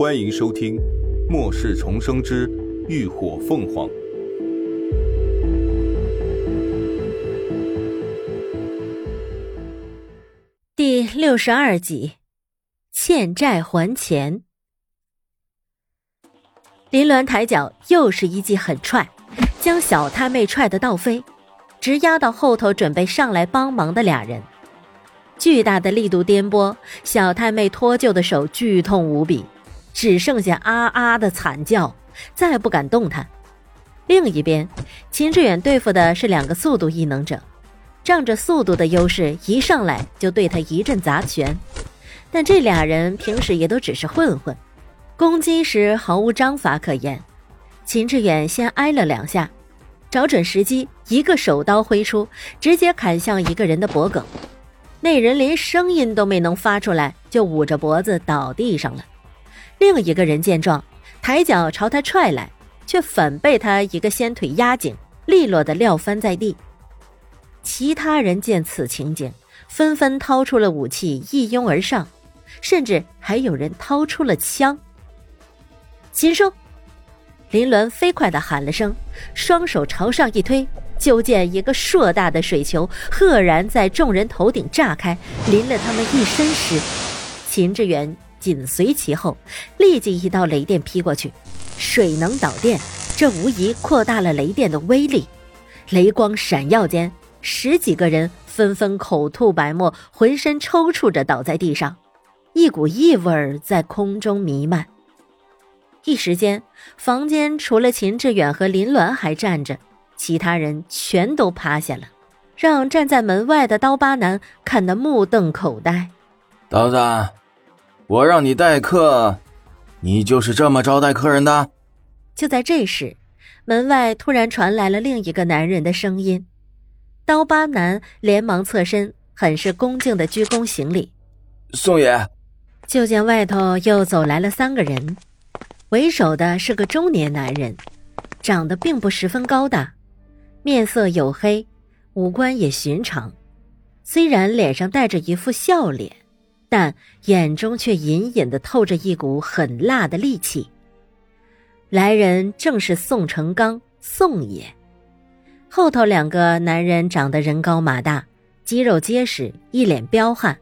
欢迎收听《末世重生之浴火凤凰》第六十二集，欠债还钱。林鸾抬脚又是一记狠踹，将小太妹踹得倒飞，直压到后头准备上来帮忙的俩人。巨大的力度颠簸，小太妹脱臼的手剧痛无比。只剩下啊啊的惨叫，再不敢动弹。另一边，秦志远对付的是两个速度异能者，仗着速度的优势，一上来就对他一阵砸拳。但这俩人平时也都只是混混，攻击时毫无章法可言。秦志远先挨了两下，找准时机，一个手刀挥出，直接砍向一个人的脖颈。那人连声音都没能发出来，就捂着脖子倒地上了。另一个人见状，抬脚朝他踹来，却反被他一个掀腿压紧，利落的撂翻在地。其他人见此情景，纷纷掏出了武器，一拥而上，甚至还有人掏出了枪。禽兽！林鸾飞快的喊了声，双手朝上一推，就见一个硕大的水球赫然在众人头顶炸开，淋了他们一身湿。秦志远。紧随其后，立即一道雷电劈过去，水能导电，这无疑扩大了雷电的威力。雷光闪耀间，十几个人纷纷口吐白沫，浑身抽搐着倒在地上，一股异味在空中弥漫。一时间，房间除了秦志远和林鸾还站着，其他人全都趴下了，让站在门外的刀疤男看得目瞪口呆。刀子。我让你待客，你就是这么招待客人的？就在这时，门外突然传来了另一个男人的声音。刀疤男连忙侧身，很是恭敬的鞠躬行礼：“宋爷。”就见外头又走来了三个人，为首的是个中年男人，长得并不十分高大，面色黝黑，五官也寻常，虽然脸上带着一副笑脸。但眼中却隐隐的透着一股狠辣的戾气。来人正是宋成刚，宋爷。后头两个男人长得人高马大，肌肉结实，一脸彪悍，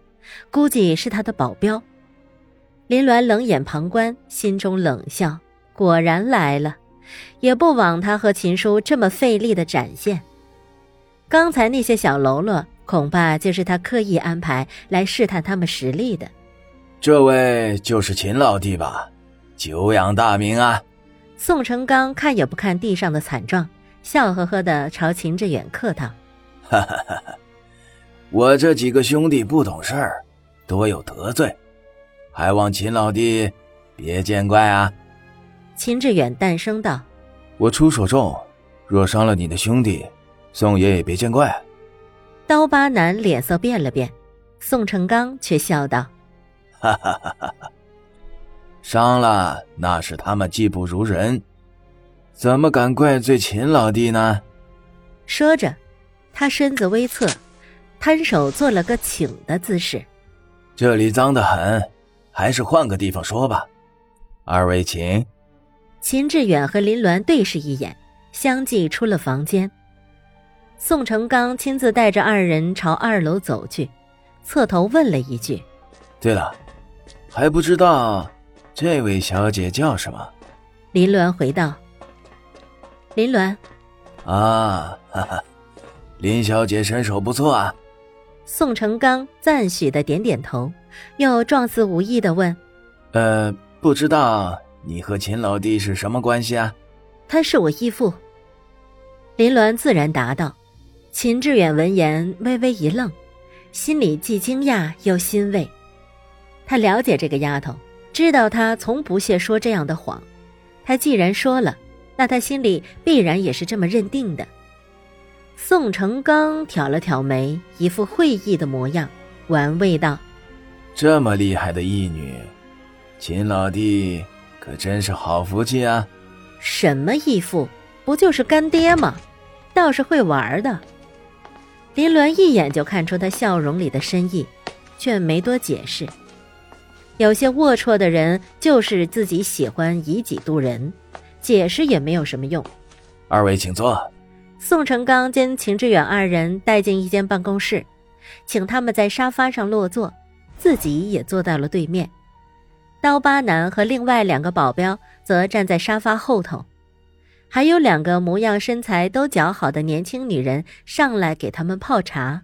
估计是他的保镖。林鸾冷眼旁观，心中冷笑：果然来了，也不枉他和秦叔这么费力的展现。刚才那些小喽啰。恐怕就是他刻意安排来试探他们实力的。这位就是秦老弟吧？久仰大名啊！宋成刚看也不看地上的惨状，笑呵呵的朝秦志远客套：“哈哈哈哈，我这几个兄弟不懂事儿，多有得罪，还望秦老弟别见怪啊。”秦志远淡声道：“我出手重，若伤了你的兄弟，宋爷也别见怪。”刀疤男脸色变了变，宋成刚却笑道：“哈哈哈哈哈，伤了那是他们技不如人，怎么敢怪罪秦老弟呢？”说着，他身子微侧，摊手做了个请的姿势。这里脏得很，还是换个地方说吧。二位请。秦志远和林鸾对视一眼，相继出了房间。宋成刚亲自带着二人朝二楼走去，侧头问了一句：“对了，还不知道这位小姐叫什么？”林鸾回道：“林鸾。”啊，哈哈，林小姐身手不错啊。宋成刚赞许的点点头，又状似无意的问：“呃，不知道你和秦老弟是什么关系啊？”他是我义父。林鸾自然答道。秦志远闻言微微一愣，心里既惊讶又欣慰。他了解这个丫头，知道她从不屑说这样的谎。他既然说了，那他心里必然也是这么认定的。宋成刚挑了挑眉，一副会意的模样，玩味道：“这么厉害的义女，秦老弟可真是好福气啊！”“什么义父？不就是干爹吗？倒是会玩的。”林鸾一眼就看出他笑容里的深意，却没多解释。有些龌龊的人就是自己喜欢以己度人，解释也没有什么用。二位请坐。宋成刚将秦志远二人带进一间办公室，请他们在沙发上落座，自己也坐到了对面。刀疤男和另外两个保镖则站在沙发后头，还有两个模样身材都较好的年轻女人上来给他们泡茶。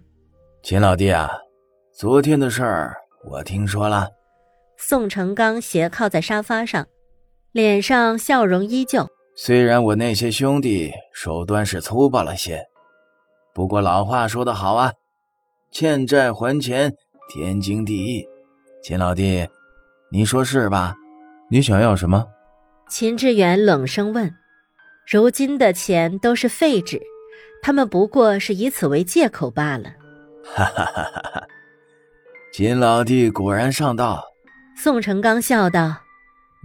秦老弟啊，昨天的事儿我听说了。宋成刚斜靠在沙发上，脸上笑容依旧。虽然我那些兄弟手段是粗暴了些，不过老话说得好啊，欠债还钱天经地义。秦老弟，你说是吧？你想要什么？秦志远冷声问。如今的钱都是废纸，他们不过是以此为借口罢了。哈哈哈哈哈！金老弟果然上道。宋成刚笑道：“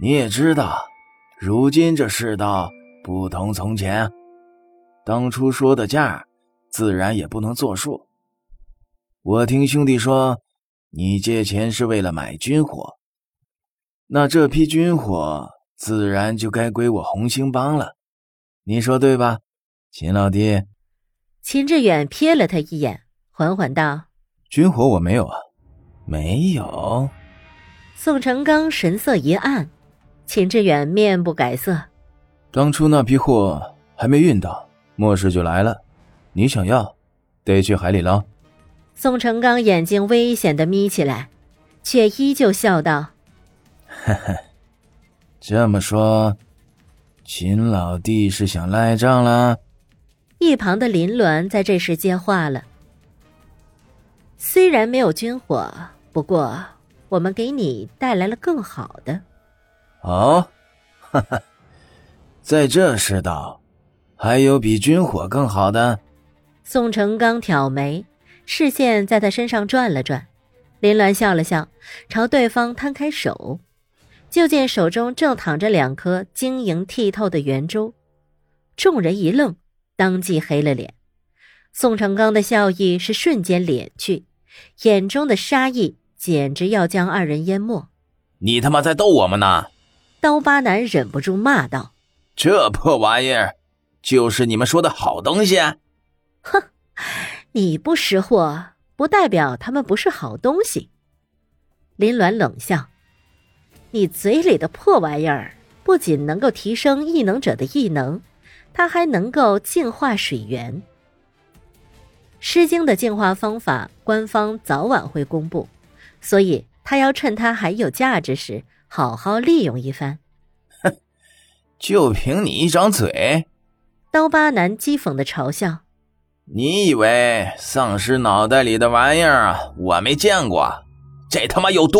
你也知道，如今这世道不同从前，当初说的价，自然也不能作数。我听兄弟说，你借钱是为了买军火，那这批军火自然就该归我红星帮了。你说对吧，秦老弟？”秦志远瞥了他一眼，缓缓道：“军火我没有啊，没有。”宋成刚神色一暗，秦志远面不改色。当初那批货还没运到，末世就来了。你想要，得去海里捞。宋成刚眼睛危险的眯起来，却依旧笑道：“呵呵，这么说，秦老弟是想赖账了？”一旁的林鸾在这时接话了：“虽然没有军火，不过……”我们给你带来了更好的，哦，哈哈，在这世道，还有比军火更好的？宋成刚挑眉，视线在他身上转了转，林鸾笑了笑，朝对方摊开手，就见手中正躺着两颗晶莹剔透的圆珠，众人一愣，当即黑了脸。宋成刚的笑意是瞬间敛去，眼中的杀意。简直要将二人淹没！你他妈在逗我们呢！刀疤男忍不住骂道：“这破玩意儿，就是你们说的好东西？”哼，你不识货，不代表他们不是好东西。林鸾冷笑：“你嘴里的破玩意儿，不仅能够提升异能者的异能，它还能够净化水源。《诗经》的净化方法，官方早晚会公布。所以他要趁它还有价值时，好好利用一番。哼，就凭你一张嘴？刀疤男讥讽的嘲笑。你以为丧尸脑袋里的玩意儿我没见过？这他妈有毒！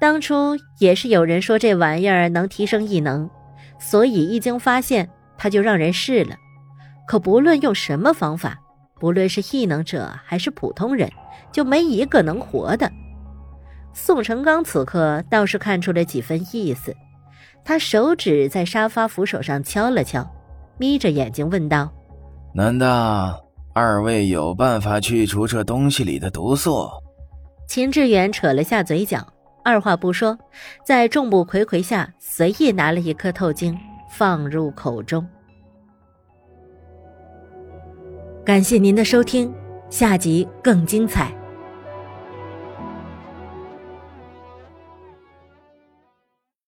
当初也是有人说这玩意儿能提升异能，所以一经发现，他就让人试了。可不论用什么方法，不论是异能者还是普通人，就没一个能活的。宋成刚此刻倒是看出了几分意思，他手指在沙发扶手上敲了敲，眯着眼睛问道：“难道二位有办法去除这东西里的毒素？”秦志远扯了下嘴角，二话不说，在众目睽睽下随意拿了一颗透晶放入口中。感谢您的收听，下集更精彩。